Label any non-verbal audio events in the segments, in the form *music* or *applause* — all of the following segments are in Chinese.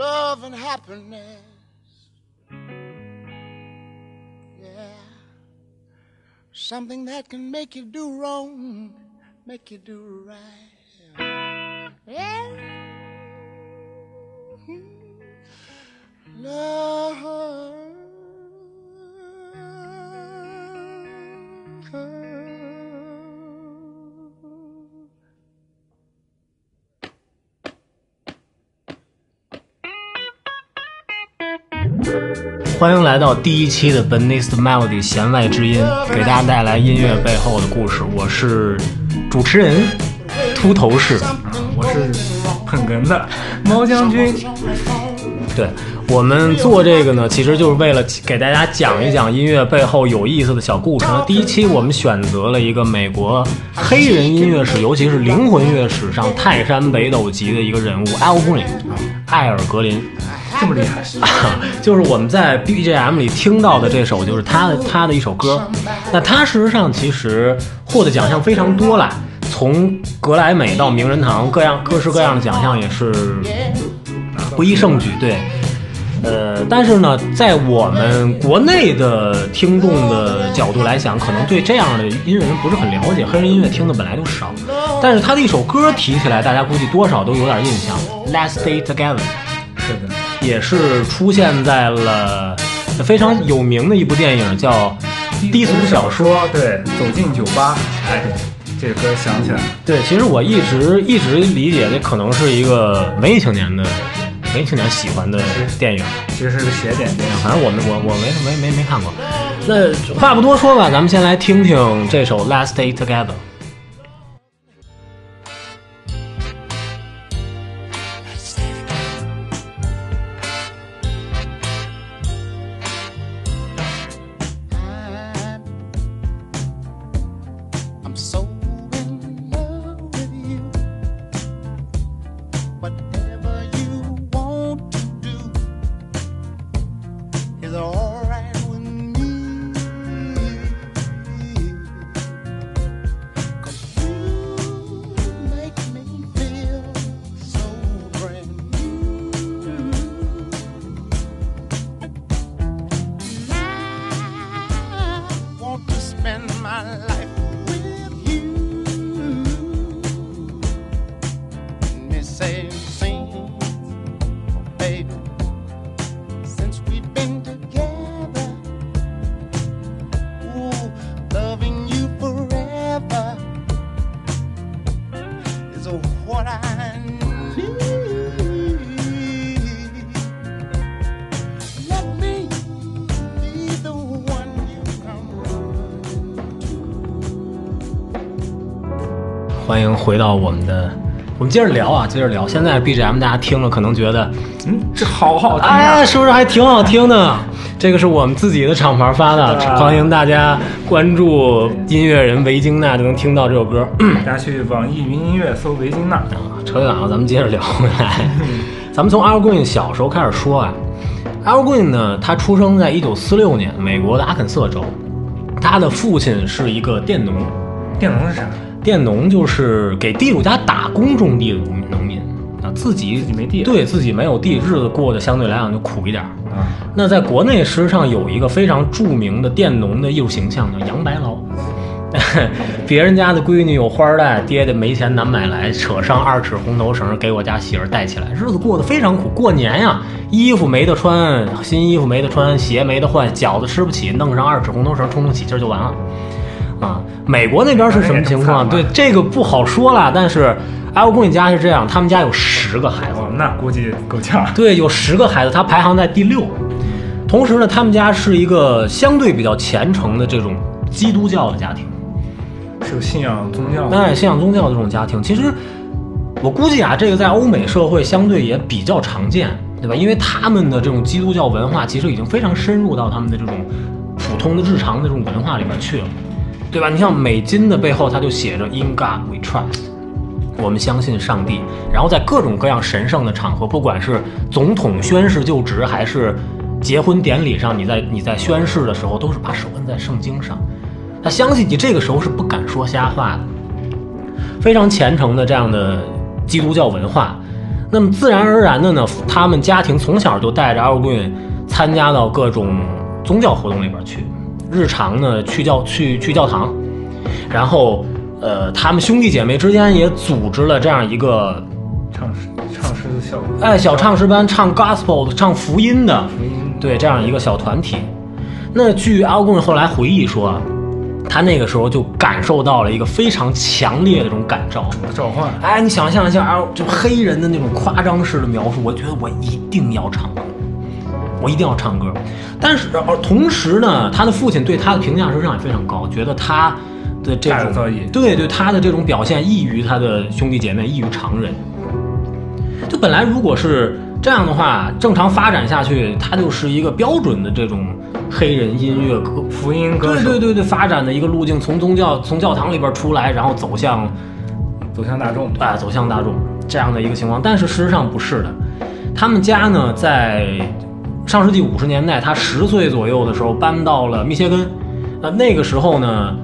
love and happiness. Yeah. Something that can make you do wrong, make you do right. Yeah. Hmm. Love. 欢迎来到第一期的 Beneath Melody 弦外之音，给大家带来音乐背后的故事。我是主持人秃头士，我是捧哏的猫将军。对我们做这个呢，其实就是为了给大家讲一讲音乐背后有意思的小故事。第一期我们选择了一个美国黑人音乐史，尤其是灵魂乐史上泰山北斗级的一个人物 Al Green，艾尔格林。这么厉害，*laughs* 就是我们在 BGM 里听到的这首，就是他的他的一首歌。那他事实上其实获的奖项非常多啦，从格莱美到名人堂，各样各式各样的奖项也是不一胜举。对，呃，但是呢，在我们国内的听众的角度来讲，可能对这样的音乐人不是很了解，黑人音乐听的本来就少。但是他的一首歌提起来，大家估计多少都有点印象，《Let's Stay Together》。是的，也是出现在了非常有名的一部电影，叫《低俗小说》。对，走进酒吧，哎，这个歌想起来了。对，其实我一直一直理解这可能是一个文艺青年的文艺青年喜欢的电影。其实是个邪典电影。反正我们我我没没没没看过。那话不多说吧，咱们先来听听这首《Last Day Together》。回到我们的，我们接着聊啊，接着聊。现在 BGM 大家听了可能觉得，嗯，这好好听哎，啊！是不是还挺好听的？*laughs* 这个是我们自己的厂牌发的，欢迎大家关注音乐人维京娜就能听到这首歌。大家去网易云音乐搜维京娜。啊，扯远了，咱们接着聊回来。*laughs* 咱们从 Al Green 小时候开始说啊。Al Green 呢，他出生在一九四六年，美国的阿肯色州。他的父亲是一个佃农，佃农是啥？佃农就是给地主家打工种地的农农民啊，自己自己没地对自己没有地，日子过得相对来讲就苦一点儿。啊，那在国内实际上有一个非常著名的佃农的艺术形象叫杨白劳，*laughs* 别人家的闺女有花儿戴，爹爹没钱难买来，扯上二尺红头绳给我家媳妇儿戴起来，日子过得非常苦。过年呀，衣服没得穿，新衣服没得穿，鞋没得换，饺子吃不起，弄上二尺红头绳冲冲喜气儿就完了。啊，美国那边是什么情况？对，这个不好说了。但是 Al Green 家是这样，他们家有十个孩子，哦，那估计够呛。对，有十个孩子，他排行在第六。同时呢，他们家是一个相对比较虔诚的这种基督教的家庭，是有信仰宗教的。哎，信仰宗教的这种家庭，其实我估计啊，这个在欧美社会相对也比较常见，对吧？因为他们的这种基督教文化其实已经非常深入到他们的这种普通的日常的这种文化里面去了，对吧？你像美金的背后，它就写着 “In God We Trust”。我们相信上帝，然后在各种各样神圣的场合，不管是总统宣誓就职，还是结婚典礼上，你在你在宣誓的时候，都是把手摁在圣经上。他相信你这个时候是不敢说瞎话的，非常虔诚的这样的基督教文化。那么自然而然的呢，他们家庭从小就带着 Al Green 参加到各种宗教活动里边去，日常呢去教去去教堂，然后呃，他们兄弟姐妹之间也组织了这样一个唱诗唱诗的效果，哎小唱诗班，唱 gospel 的，唱福音的，福音。对这样一个小团体。那据 Al Green 后来回忆说，他那个时候就感受到了一个非常强烈的这种感召。召唤，哎，你想象一下，啊，就黑人的那种夸张式的描述，我觉得我一定要唱。歌，我一定要唱歌。但是，而同时呢，他的父亲对他的评价实际上也非常高，觉得他的这种造诣对对他的这种表现异于他的兄弟姐妹，异于常人。就本来如果是这样的话，正常发展下去，他就是一个标准的这种黑人音乐歌福音歌手对对对对，发展的一个路径，从宗教从教堂里边出来，然后走向走向大众，哎，走向大众这样的一个情况。但是事实上不是的，他们家呢，在上世纪五十年代，他十岁左右的时候搬到了密歇根。呃，那个时候呢，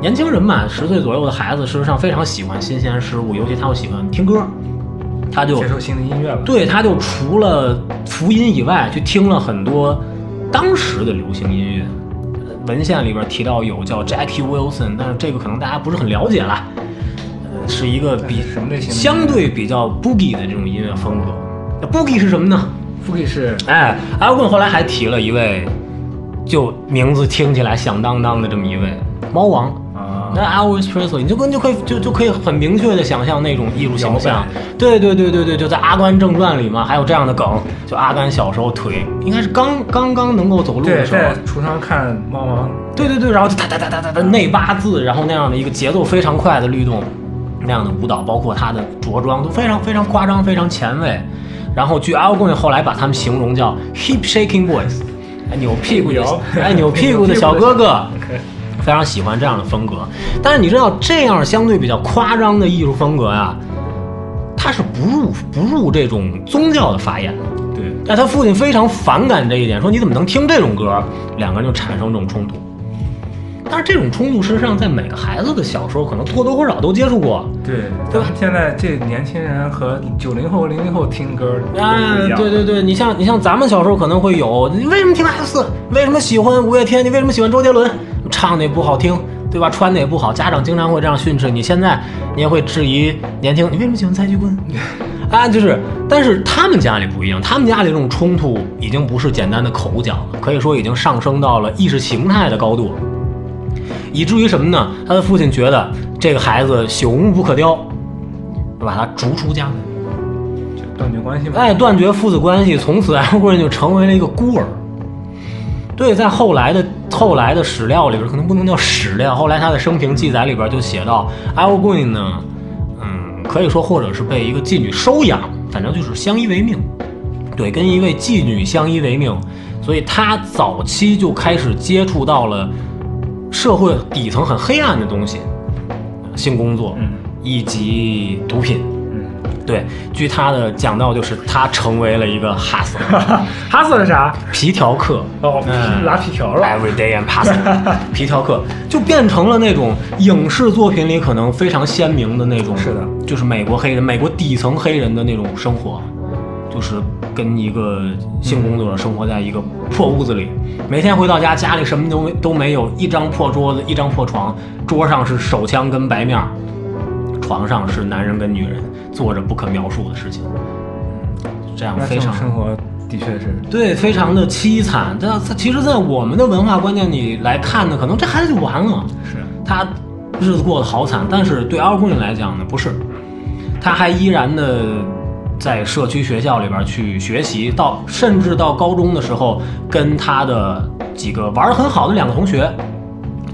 年轻人嘛，十岁左右的孩子，事实上非常喜欢新鲜事物，尤其他又喜欢听歌，他就接受新的音乐了。对，他就除了福音以外，去听了很多当时的流行音乐。呃文献里边提到有叫 Jackie Wilson，但是这个可能大家不是很了解啦。呃，是一个比什么类型相对比较 boogie 的这种音乐风格。那 boogie 是什么呢？福利是哎，阿棍后来还提了一位，就名字听起来响当当的这么一位猫王。啊，那 Elvis Presley，你就跟就可以就就可以很明确的想象那种艺术形象。对对对对对，就在《阿甘正传》里嘛，还有这样的梗，就阿甘小时候腿应该是刚刚刚能够走路，的时候在，橱窗看猫王，对对对，然后就哒哒哒哒哒哒内八字，然后那样的一个节奏非常快的律动，那样的舞蹈，包括他的着装都非常非常夸张，非常前卫。然后据 Al Green 后来把他们形容叫 hip shaking boys，哎扭屁股的摇哎扭屁股的小哥哥。*laughs* 非常喜欢这样的风格。但是你知道，这样相对比较夸张的艺术风格呀，它是不入不入这种宗教的法眼的。对，但他父亲非常反感这一点，说你怎么能听这种歌？两个人就产生这种冲突。但是这种冲突，事实上在每个孩子的小时候，可能或多或少都接触过。对，对吧现在这年轻人和九零后、零零后听歌都不哎一，样。对对对，你像你像咱们小时候可能会有，你为什么听 X？为什么喜欢五月天？你为什么喜欢周杰伦？唱的也不好听，对吧？穿的也不好，家长经常会这样训斥你。现在你也会质疑年轻，你为什么喜欢蔡徐坤？*laughs* 啊，就是，但是他们家里不一样，他们家里这种冲突已经不是简单的口角了，可以说已经上升到了意识形态的高度，以至于什么呢？他的父亲觉得这个孩子朽木不可雕，就把他逐出家门。就断绝关系嘛。哎，断绝父子关系，从此 *laughs* Al Green 就成为了一个孤儿。对，在后来的后来的史料里边，可能不能叫史料，后来他的生平记载里边就写到，Al Green 呢，嗯，可以说或者是被一个妓女收养，反正就是相依为命。对，跟一位妓女相依为命，所以他早期就开始接触到了社会底层很黑暗的东西，性工作，嗯以及毒品。嗯，对，据他的讲到，就是他成为了一个 hustler，哈斯 *laughs* 是啥？皮条客。哦，嗯拉皮条了。Every day and *laughs* hustler，皮条客就变成了那种影视作品里可能非常鲜明的那种，是的，就是美国黑人、美国底层黑人的那种生活，就是跟一个性工作者生活在一个破屋子里，每天回到家，家里什么都没都没有，一张破桌子，一张破床，桌上是手枪跟白面儿，床上是男人跟女人做着不可描述的事情，这样非常生活的确是，对，非常的凄惨。这它其实，在我们的文化观念里来看呢，可能这孩子就完了，是他日子过得好惨。但是对 Al Green 来讲呢，不是，他还依然的在社区学校里边去学习，到甚至到高中的时候，跟他的几个玩的很好的两个同学，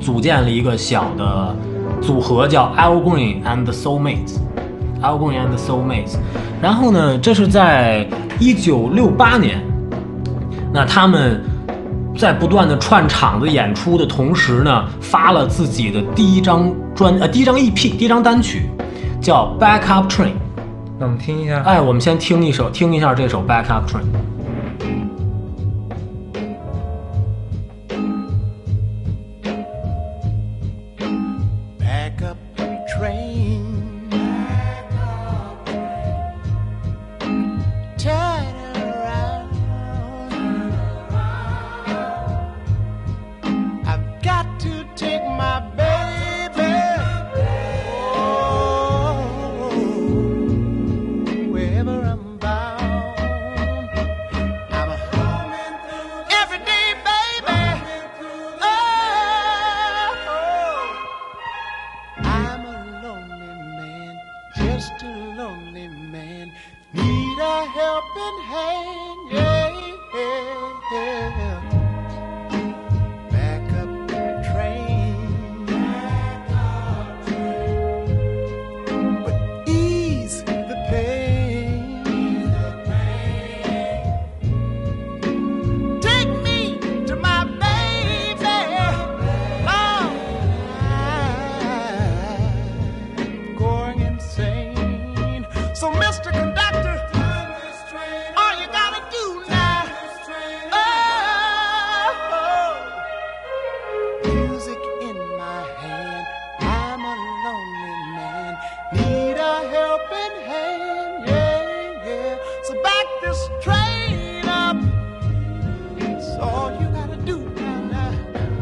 组建了一个小的组合，叫 Al Green and the Soulmates。Al Green and the Soulmates，然后呢，这是在一九六八年，那他们在不断的串场子演出的同时呢，发了自己的第一张专呃第一张 EP 第一张单曲，叫《Back Up Train》。那我们听一下。哎，我们先听一首，听一下这首《Back Up Train》。somebody.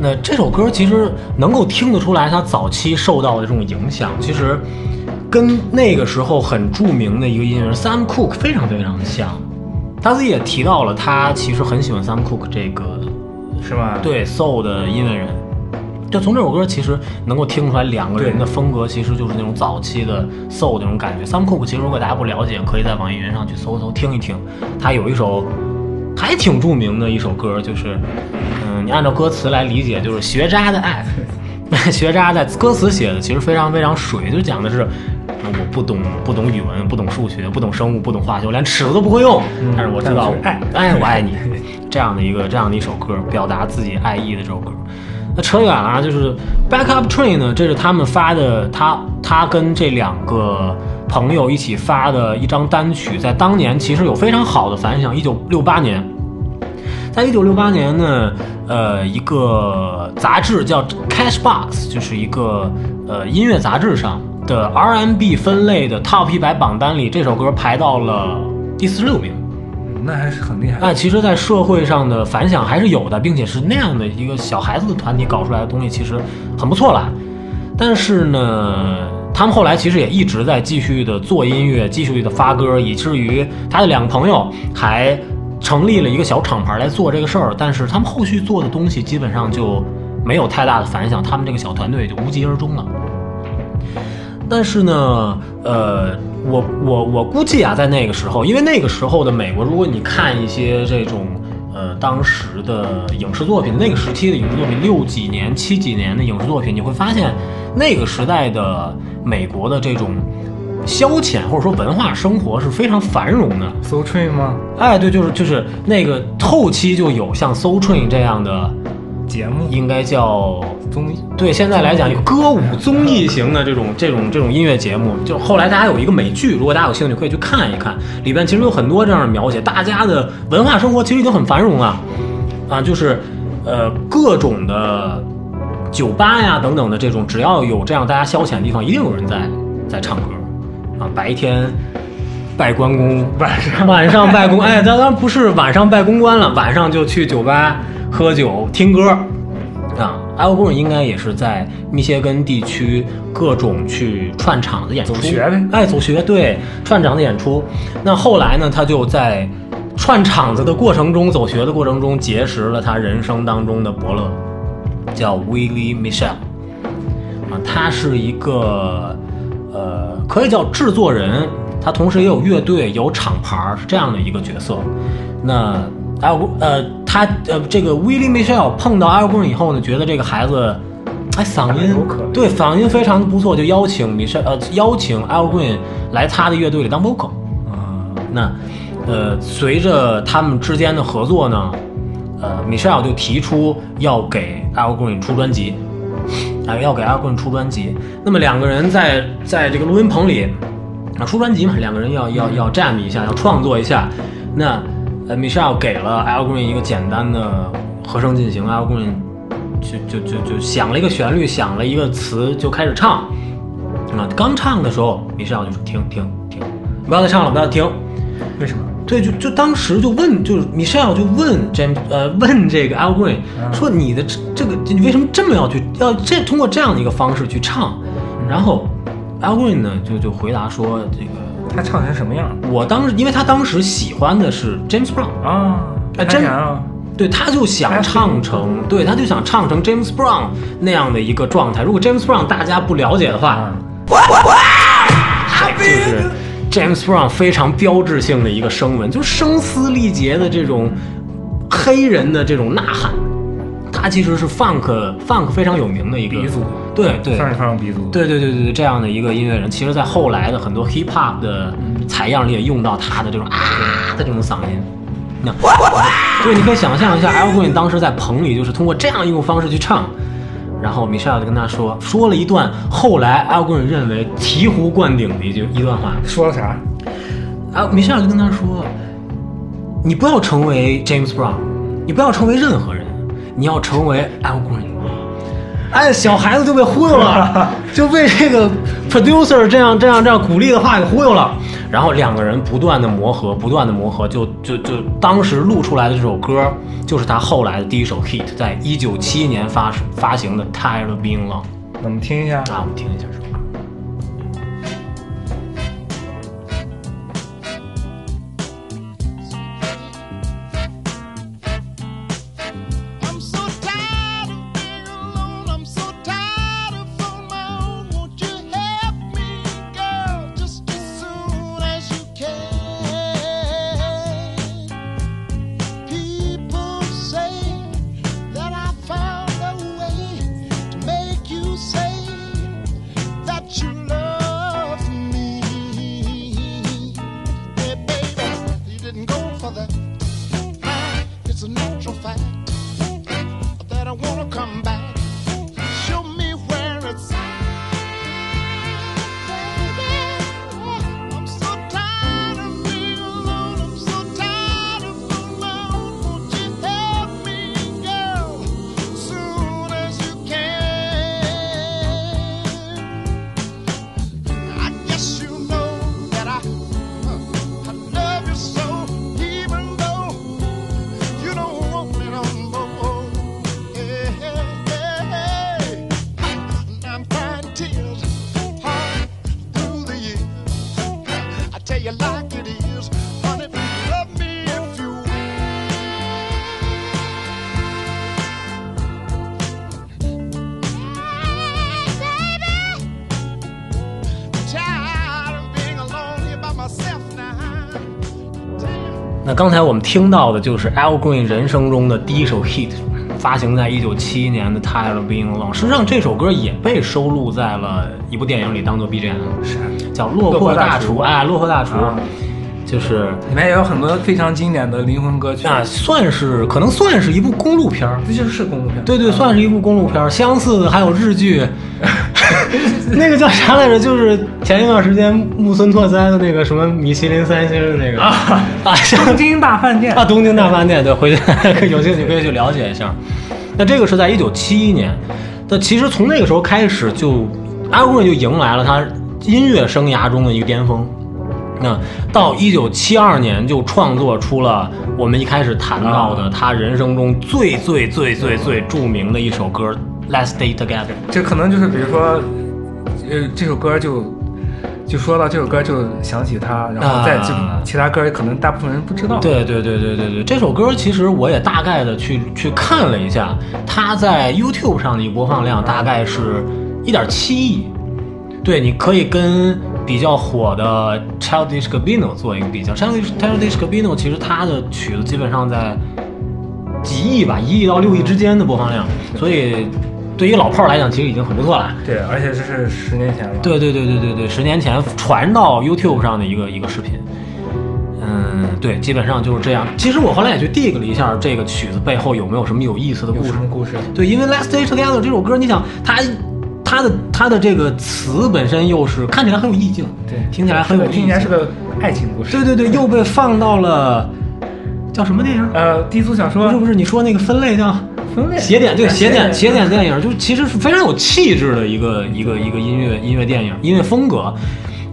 那这首歌其实能够听得出来，他早期受到的这种影响，其实跟那个时候很著名的一个音乐人 Sam Cooke 非常非常的像。他自己也提到了，他其实很喜欢 Sam Cooke 这个是吧？，对 soul 的音乐人。就从这首歌其实能够听出来，两个人的风格其实就是那种早期的 soul 那种感觉。Sam Cooke 其实如果大家不了解，可以在网易云上去搜搜听一听。他有一首还挺著名的一首歌，就是嗯，你按照歌词来理解，就是学渣的爱。*laughs* 学渣在歌词写的其实非常非常水，就讲的是。嗯我不懂不懂语文，不懂数学，不懂生物，不懂化学，我连尺子都不会用。但是我知道爱哎，我爱你，这样的一个这样的一首歌，表达自己爱意的这首歌。那扯远了啊，就是 Back Up Train 呢，这是他们发的，他他跟这两个朋友一起发的一张单曲，在当年其实有非常好的反响。一九六八年，在一九六八年呢，呃，一个杂志叫 Cashbox，就是一个呃音乐杂志上的 R&B 分类的 Top 一百榜单里，这首歌排到了第四十六名。那还是很厉害。那，其实，在社会上的反响还是有的，并且是那样的一个小孩子的团体搞出来的东西，其实很不错啦。但是呢，他们后来其实也一直在继续的做音乐，继续的发歌，以至于他的两个朋友还成立了一个小厂牌来做这个事儿。但是他们后续做的东西基本上就没有太大的反响，他们这个小团队就无疾而终了。但是呢，呃，我我我估计啊，在那个时候，因为那个时候的美国，如果你看一些这种呃当时的影视作品，那个时期的影视作品，六几年、七几年的影视作品，你会发现那个时代的美国的这种消遣或者说文化生活是非常繁荣的。So Train 吗？哎，对，就是就是那个后期就有像 Soul Train 这样的，节目应该叫综艺对，现在来讲，有歌舞综艺型的这种这种这种音乐节目，就后来大家有一个美剧，如果大家有兴趣可以去看一看，里边其实有很多这样的描写，大家的文化生活其实已经很繁荣了，啊，就是呃各种的酒吧呀等等的这种，只要有这样大家消遣的地方，一定有人在在唱歌，啊，白天拜关公，晚上 *laughs* 晚上拜公，哎，当然不是晚上拜公关了，晚上就去酒吧喝酒听歌，啊，Al Green 应该也是在密歇根地区各种去串场子演出，走学呗哎，走学对串场子演出。那后来呢，他就在串场子的过程中，走学的过程中，结识了他人生当中的伯乐，叫 Willie Michelle。啊，他是一个呃，可以叫制作人，他同时也有乐队、有厂牌儿，是这样的一个角色。那 Al 呃，他呃，这个 Willie Michel 碰到 Al Green 以后呢，觉得这个孩子，哎，嗓音对嗓音非常的不错，就邀请 Michel 呃邀请 Al Green 来他的乐队里当 vocal。啊，那呃，随着他们之间的合作呢，呃，Michelle 就提出要给 Al Green 出专辑，啊，要给 Al Green 出专辑。那么两个人在在这个录音棚里啊出专辑嘛，两个人要要要 jam 一下，要创作一下。那呃，Michelle 给了 Al Green 一个简单的和声进行，Al Green 就就就就想了一个旋律，想了一个词，就开始唱。啊，刚唱的时候，Michelle 就说停停停，不要再唱了，不要停。为什么？对，就就当时就问，就是 Michelle 就问 James 呃问这个 Al Green 嗯说你的这这个你为什么这么要去要这通过这样的一个方式去唱？然后 Al Green 呢就就回答说这个他唱成什么样我当时因为他当时喜欢的是 James Brown，啊？哎真啊，对，他就想唱成对，他就想唱成 James Brown 那样的一个状态。如果 James Brown 大家不了解的话，啊，*laughs* 就是 James Brown 非常标志性的一个声纹，就声嘶力竭的这种黑人的这种呐喊。他其实是 funk funk 非常有名的一个鼻祖，对对，算是非常鼻祖。对对对对对，这样的一个音乐人，其实在后来的很多 hip hop 的采样里也用到他的这种啊的这种嗓音。那，对，你可以想象一下，Al Green 当时在棚里就是通过这样一种方式去唱，然后 Michelle 就跟他说，说了一段后来 Al Green 认为醍醐灌顶的一句一段话。说了啥？啊，Michelle 就跟他说，你不要成为 James Brown，你不要成为任何人，你要成为 Al Green。哎，小孩子就被忽悠了，*laughs* 就被这个 producer 这样这样这样鼓励的话给忽悠了。然后两个人不断的磨合，不断的磨合，就就就当时录出来的这首歌，就是他后来的第一首 hit，在一九七一年发发行的《Tired of Being Alone》。那我们听一下。啊，我们听一下这首歌。那刚才我们听到的就是 Al Green 人生中的第一首 hit，发行在一九七一年的《Tired of Being Alone》。实际上，这首歌也被收录在了一部电影里，当做 BGM，是叫《落魄大厨》。哎，《落魄大厨》啊就是里面也有很多非常经典的灵魂歌曲。啊，算是可能算是一部公路片儿。这就是公路片。对对，算是一部公路片儿。相似的还有日剧，*laughs* 那个叫啥来着？就是前一段时间木村拓哉的那个什么米其林三星的那个啊啊，东京大饭店啊，东京大饭店，对，回去 *laughs* 有兴趣可以去了解一下。那这个是在一九七一年，那其实从那个时候开始就，阿古就迎来了他音乐生涯中的一个巅峰。那到一九七二年就创作出了我们一开始谈到的他人生中最最最最最著名的一首歌《Let's Stay Together》。这可能就是比如说，呃，这首歌就就说到这首歌就想起他，然后再就啊其他歌可能大部分人不知道。对对对对对对，这首歌其实我也大概的去去看了一下，它在 YouTube 上的一个播放量大概是一点七亿。对，你可以跟比较火的 Childish Gambino 做一个比较。Childish Childish Gambino 其实他的曲子基本上在几亿吧，一亿到六亿之间的播放量，所以对于老炮儿来讲，其实已经很不错了。对，而且这是十年前了。对对对对对对，十年前传到 YouTube 上的一个一个视频。嗯，对，基本上就是这样。其实我后来也去 dig 了一下这个曲子背后有没有什么有意思的故事故事？对，因为《Let's Stay Together》这首歌，你想它它的它的这个词本身又是看起来很有意境，对，听起来很有意境，听起来是个爱情故事。对对对，又被放到了叫什么电影？呃，低俗小说不是不是，你说那个分类叫分类邪典，对邪典邪典电影，就其实是非常有气质的一个一个一个音乐音乐电影音乐风格。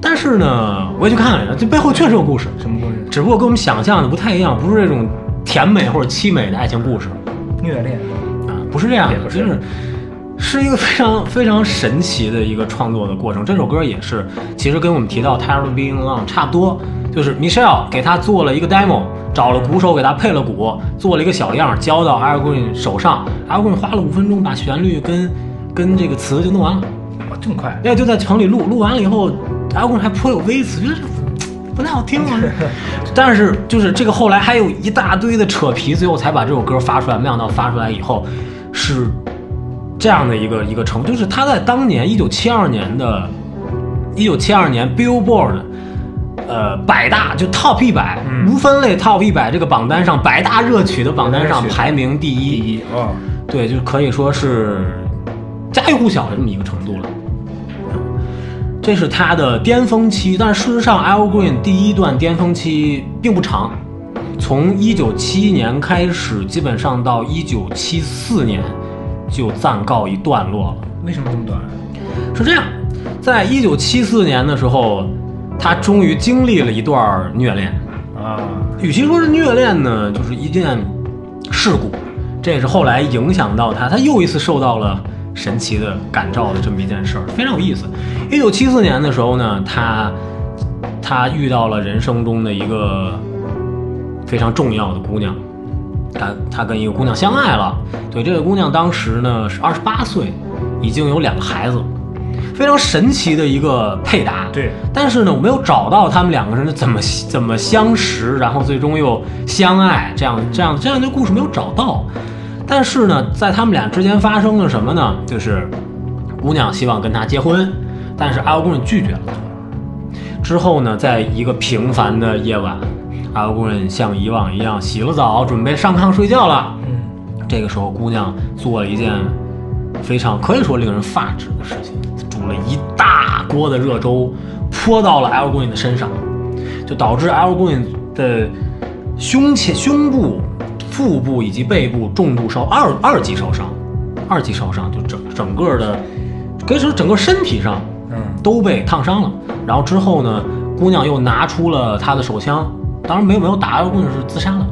但是呢，我也去看了一下，这背后确实有故事，什么故事？只不过跟我们想象的不太一样，不是这种甜美或者凄美的爱情故事虐恋。啊，不是这样的，就是是一个非常非常神奇的一个创作的过程。这首歌也是，其实跟我们提到《Tired of Being Alone》差不多，就是 Michelle 给他做了一个 demo，找了鼓手给他配了鼓，做了一个小样，交到 Al Green 手上，Al Green 花了五分钟把旋律跟跟这个词就弄完了。哇，这么快？那就在城里录，录完了以后，Al Green 还颇有微词，觉得这不太好听啊。*laughs* 但是就是这个后来还有一大堆的扯皮，最后才把这首歌发出来。没想到发出来以后是这样的一个一个成，就是他在当年一九七二年的，一九七二年 Billboard。呃，百大就 Top 一百、无分类 Top 一百这个榜单上，百大热曲的榜单上排名第一。第一哦，对，就可以说是家喻户晓的这么一个程度了。这是他的巅峰期，但是事实上，Al Green 第一段巅峰期并不长，从一九七一年开始，基本上到一九七四年就暂告一段落了。为什么这么短？是这样，在一九七四年的时候，他终于经历了一段虐恋。啊，与其说是虐恋呢，就是一件事故，这也是后来影响到他，他又一次受到了神奇的感召的这么一件事儿，非常有意思。一九七四年的时候呢，他他遇到了人生中的一个非常重要的姑娘，他他跟一个姑娘相爱了，对这个姑娘当时呢是二十八岁，已经有两个孩子，非常神奇的一个配搭。对，但是呢，我没有找到他们两个人怎么怎么相识，然后最终又相爱，这样这样这样的故事没有找到。但是呢，在他们俩之间发生了什么呢？就是姑娘希望跟他结婚，但是 Al Green 拒绝了。之后呢，在一个平凡的夜晚，Al Green 像以往一样洗了澡，准备上炕睡觉了。嗯，这个时候，姑娘做了一件非常可以说令人发指的事情，煮了一大锅的热粥，泼到了 Al Green 的身上，就导致 Al Green 的胸前、胸部、腹部以及背部重度烧二二级烧伤，二级烧伤就整整个的，可以说整个身体上嗯，都被烫伤了。然后之后呢，姑娘又拿出了她的手枪，当然没有没有打 Al Green 是自杀了，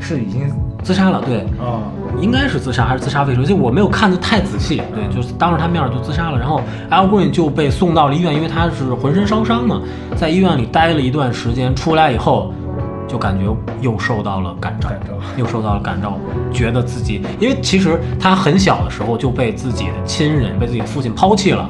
是已经自杀了，对。哦，应该是自杀还是自杀未遂，就我没有看得太仔细，对，就是当着他面就自杀了，然后 Al Green 就被送到了医院，因为他是浑身烧伤嘛，在医院里待了一段时间，出来以后就感觉又受到了感召，感召又受到了感召，觉得自己，因为其实他很小的时候就被自己的亲人，被自己的父亲抛弃了，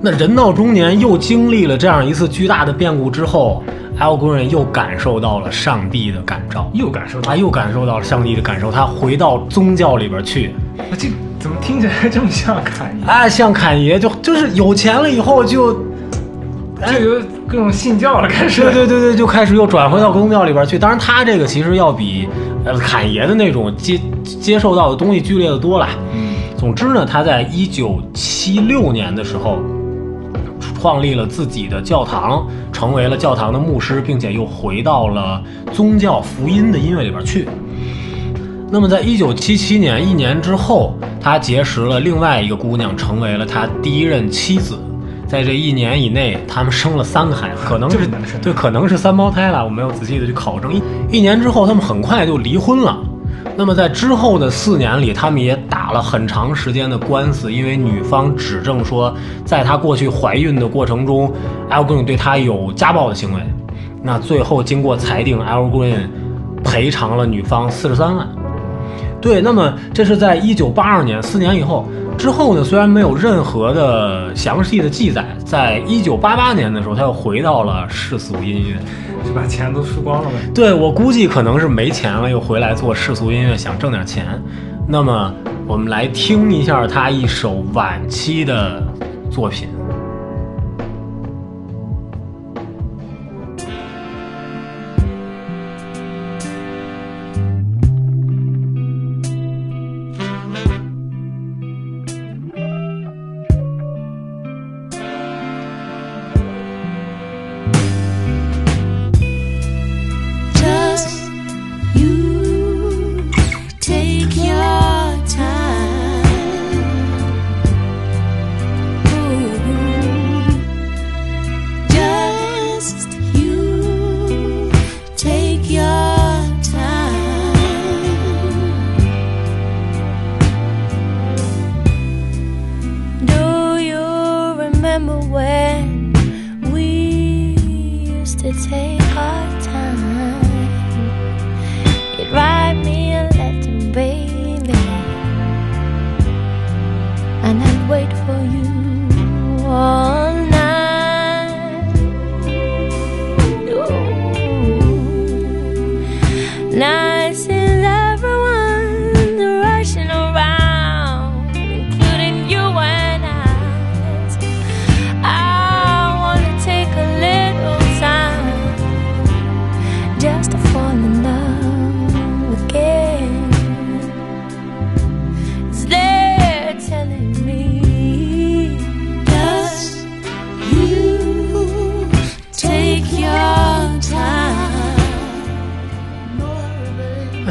那人到中年又经历了这样一次巨大的变故之后，Al Green 又感受到了上帝的感召，又感受到他又感受到了上帝的感受，他回到宗教里边去，啊这怎么听起来这么像侃爷？哎，像侃爷就就是有钱了以后就，就有各种信教了，开始。对对对对，就开始又转回到宗教里边去。当然，他这个其实要比呃侃爷的那种接接受到的东西剧烈的多了。嗯，总之呢，他在一九七六年的时候，创立了自己的教堂，成为了教堂的牧师，并且又回到了宗教福音的音乐里边去。那么，在一九七七年一年之后，他结识了另外一个姑娘，成为了他第一任妻子。在这一年以内，他们生了三个孩子，可能是对，可能是三胞胎了，我没有仔细的去考证。一一年之后，他们很快就离婚了。那么在之后的四年里，他们也打了很长时间的官司，因为女方指证说，在她过去怀孕的过程中，Al Green 对她有家暴的行为。那最后经过裁定，Al Green 赔偿了女方四十三万。对，那么这是在一九八二年，四年以后。之后呢，虽然没有任何的详细的记载，在一九八八年的时候，他又回到了世俗音乐。就把钱都输光了呗。对我估计可能是没钱了，又回来做世俗音乐，想挣点钱。那么我们来听一下他一首晚期的作品。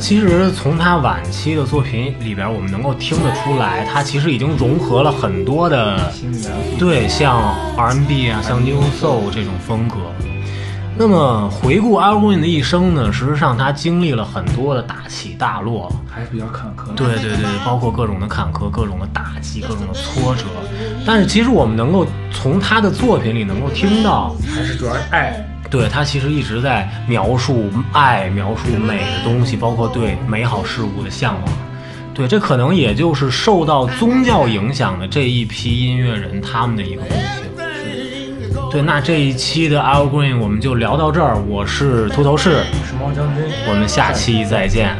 其实从他晚期的作品里边，我们能够听得出来，他其实已经融合了很多的。对，像 R&B 啊，像 New Soul 这种风格。那么回顾 Al Green 的一生呢，实际上他经历了很多的大起大落，还是比较坎坷。对对对，包括各种的坎坷、各种的打击、各种的挫折。但是其实我们能够从他的作品里能够听到，还是主要是爱。对他其实一直在描述爱、描述美的东西，包括对美好事物的向往。对，这可能也就是受到宗教影响的这一批音乐人他们的一个共性。对，那这一期的 Al Green 我们就聊到这儿。我是秃头士，时髦将军。我们下期再见。